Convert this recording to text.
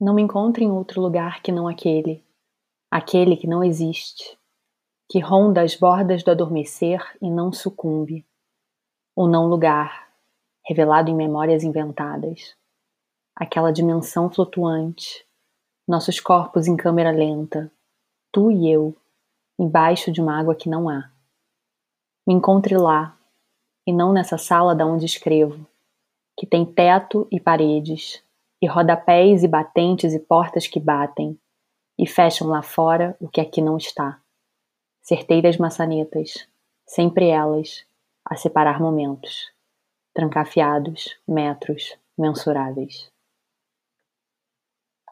Não me encontre em outro lugar que não aquele, aquele que não existe, que ronda as bordas do adormecer e não sucumbe, ou não lugar, revelado em memórias inventadas, aquela dimensão flutuante, nossos corpos em câmera lenta, tu e eu, embaixo de uma água que não há. Me encontre lá, e não nessa sala da onde escrevo, que tem teto e paredes, e rodapés e batentes e portas que batem, e fecham lá fora o que aqui não está. Certeiras maçanetas, sempre elas, a separar momentos, trancafiados, metros, mensuráveis.